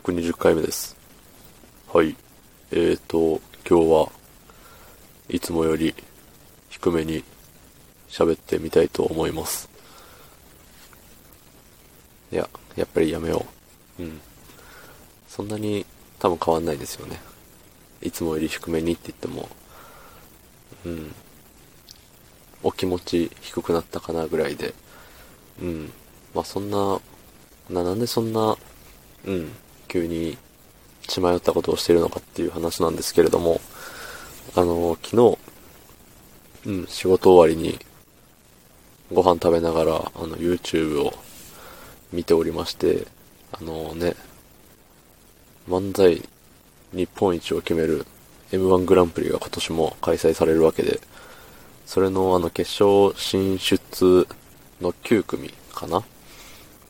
120回目です。はい。えーと、今日はいつもより低めに喋ってみたいと思います。いや、やっぱりやめよう。うん。そんなに多分変わんないですよね。いつもより低めにって言っても、うん。お気持ち低くなったかなぐらいで、うん。まあそんな、な、なんでそんな、うん、急に血迷ったことをしているのかっていう話なんですけれども、あの、昨日、うん、仕事終わりにご飯食べながら、あの、YouTube を見ておりまして、あのね、漫才日本一を決める M1 グランプリが今年も開催されるわけで、それのあの決勝進出の9組かな？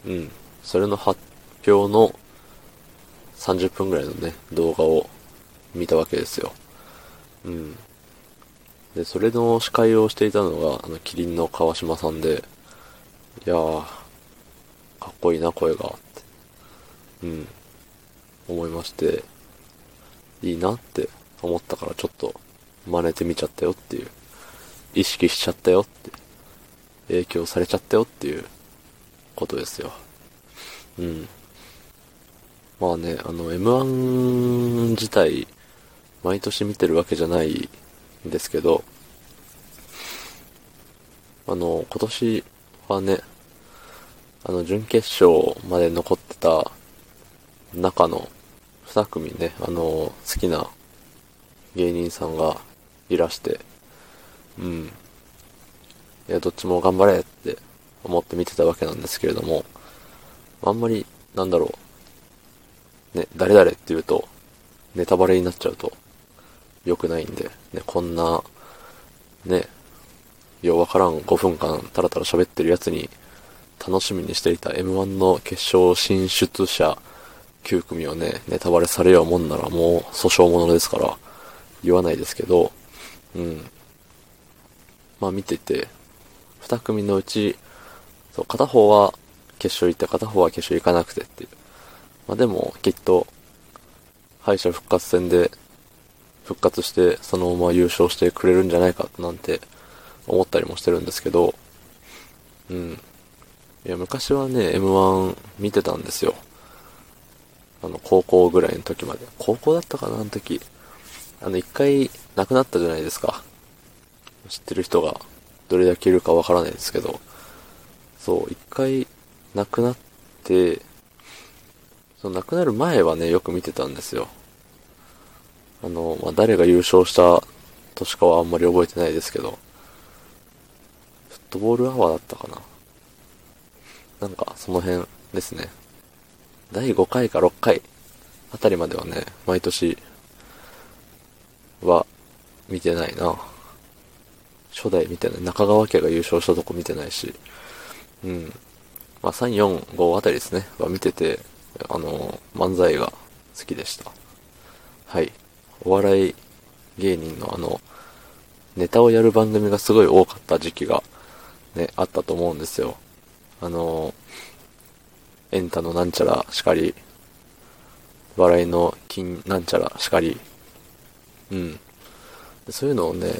うん。それの発表の30分ぐらいのね、動画を見たわけですよ。うん。で、それの司会をしていたのが、あの、キリンの川島さんで、いやー、かっこいいな、声が、って。うん。思いまして、いいなって思ったからちょっと真似てみちゃったよっていう。意識しちゃったよって。影響されちゃったよっていうことですよ。うん。まあね、あの、M1 自体、毎年見てるわけじゃないんですけど、あの、今年はね、あの、準決勝まで残ってた中の2組ね、あの、好きな芸人さんがいらして、うん。いや、どっちも頑張れって思って見てたわけなんですけれども、あんまり、なんだろう、ね、誰々って言うと、ネタバレになっちゃうと、良くないんで、ね、こんな、ね、ようわからん5分間タラタラ喋ってるやつに、楽しみにしていた M1 の決勝進出者9組をね、ネタバレされようもんならもう訴訟ものですから、言わないですけど、うん。まあ見てて、2組のうち、そう、片方は決勝行って片方は決勝行かなくてっていう。まあでも、きっと、敗者復活戦で復活してそのまま優勝してくれるんじゃないかなんて思ったりもしてるんですけど、うん。いや、昔はね、M1 見てたんですよ。あの、高校ぐらいの時まで。高校だったかな、あの時。あの、一回亡くなったじゃないですか。知ってる人がどれだけいるかわからないですけど、そう、一回亡くなって、その亡くなる前はね、よく見てたんですよ。あの、まあ、誰が優勝した年かはあんまり覚えてないですけど、フットボールアワーだったかな。なんか、その辺ですね。第5回か6回あたりまではね、毎年は見てないな。初代見てない。中川家が優勝したとこ見てないし。うん。まあ、3、4、5あたりですね。は見てて、あの、漫才が好きでした。はい。お笑い芸人のあの、ネタをやる番組がすごい多かった時期が、ね、あったと思うんですよ。あの、エンタのなんちゃらしかり、笑いの金なんちゃらしかり、うん。そういうのをね、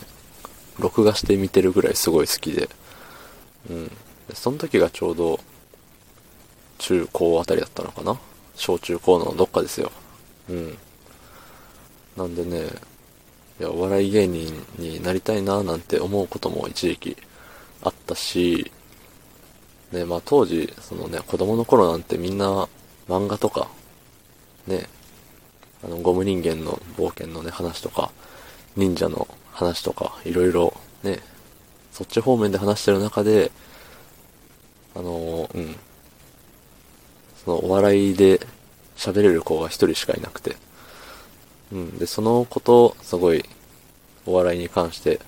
録画して見てるぐらいすごい好きで、うん。その時がちょうど、中高あたりだったのかな？小中高のどっかですよ。うん。なんでね、いや、お笑い芸人になりたいななんて思うことも一時期あったし、ね、まあ当時、そのね、子供の頃なんてみんな漫画とか、ね、あの、ゴム人間の冒険のね、話とか、忍者の話とか、いろいろね、そっち方面で話してる中で、あのうん、そのお笑いで喋れる子が一人しかいなくて、うん、で、その子と、すごい、お笑いに関して、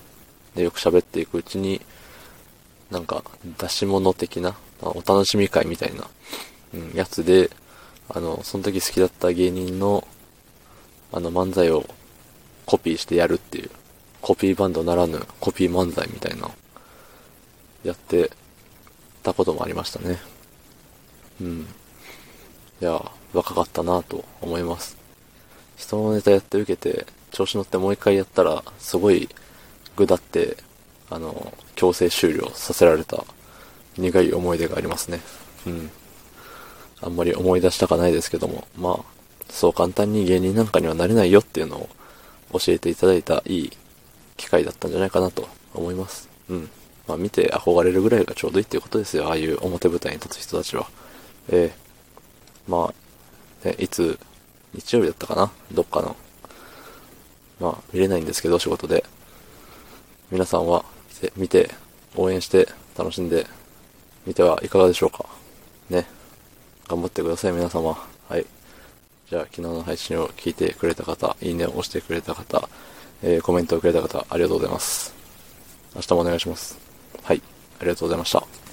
で、よく喋っていくうちに、なんか、出し物的な、お楽しみ会みたいな、うん、やつで、あの、その時好きだった芸人の、あの、漫才をコピーしてやるっていう、コピーバンドならぬコピー漫才みたいな、やってたこともありましたね。うん。いや、若かったなと思います。人のネタやって受けて、調子乗ってもう一回やったら、すごい具だって、あの、強制終了させられた苦い思い出がありますね。うん。あんまり思い出したかないですけども、まあ、そう簡単に芸人なんかにはなれないよっていうのを教えていただいたいい機会だったんじゃないかなと思います。うん。まあ見て憧れるぐらいがちょうどいいっていうことですよ。ああいう表舞台に立つ人たちは。えー、まあ、ね、いつ、日曜日だったかな？どっかの。まあ、見れないんですけど、仕事で。皆さんは、見て、応援して、楽しんで、みてはいかがでしょうか？ね。頑張ってください、皆様。はい。じゃあ、昨日の配信を聞いてくれた方、いいねを押してくれた方、えー、コメントをくれた方、ありがとうございます。明日もお願いします。はい。ありがとうございました。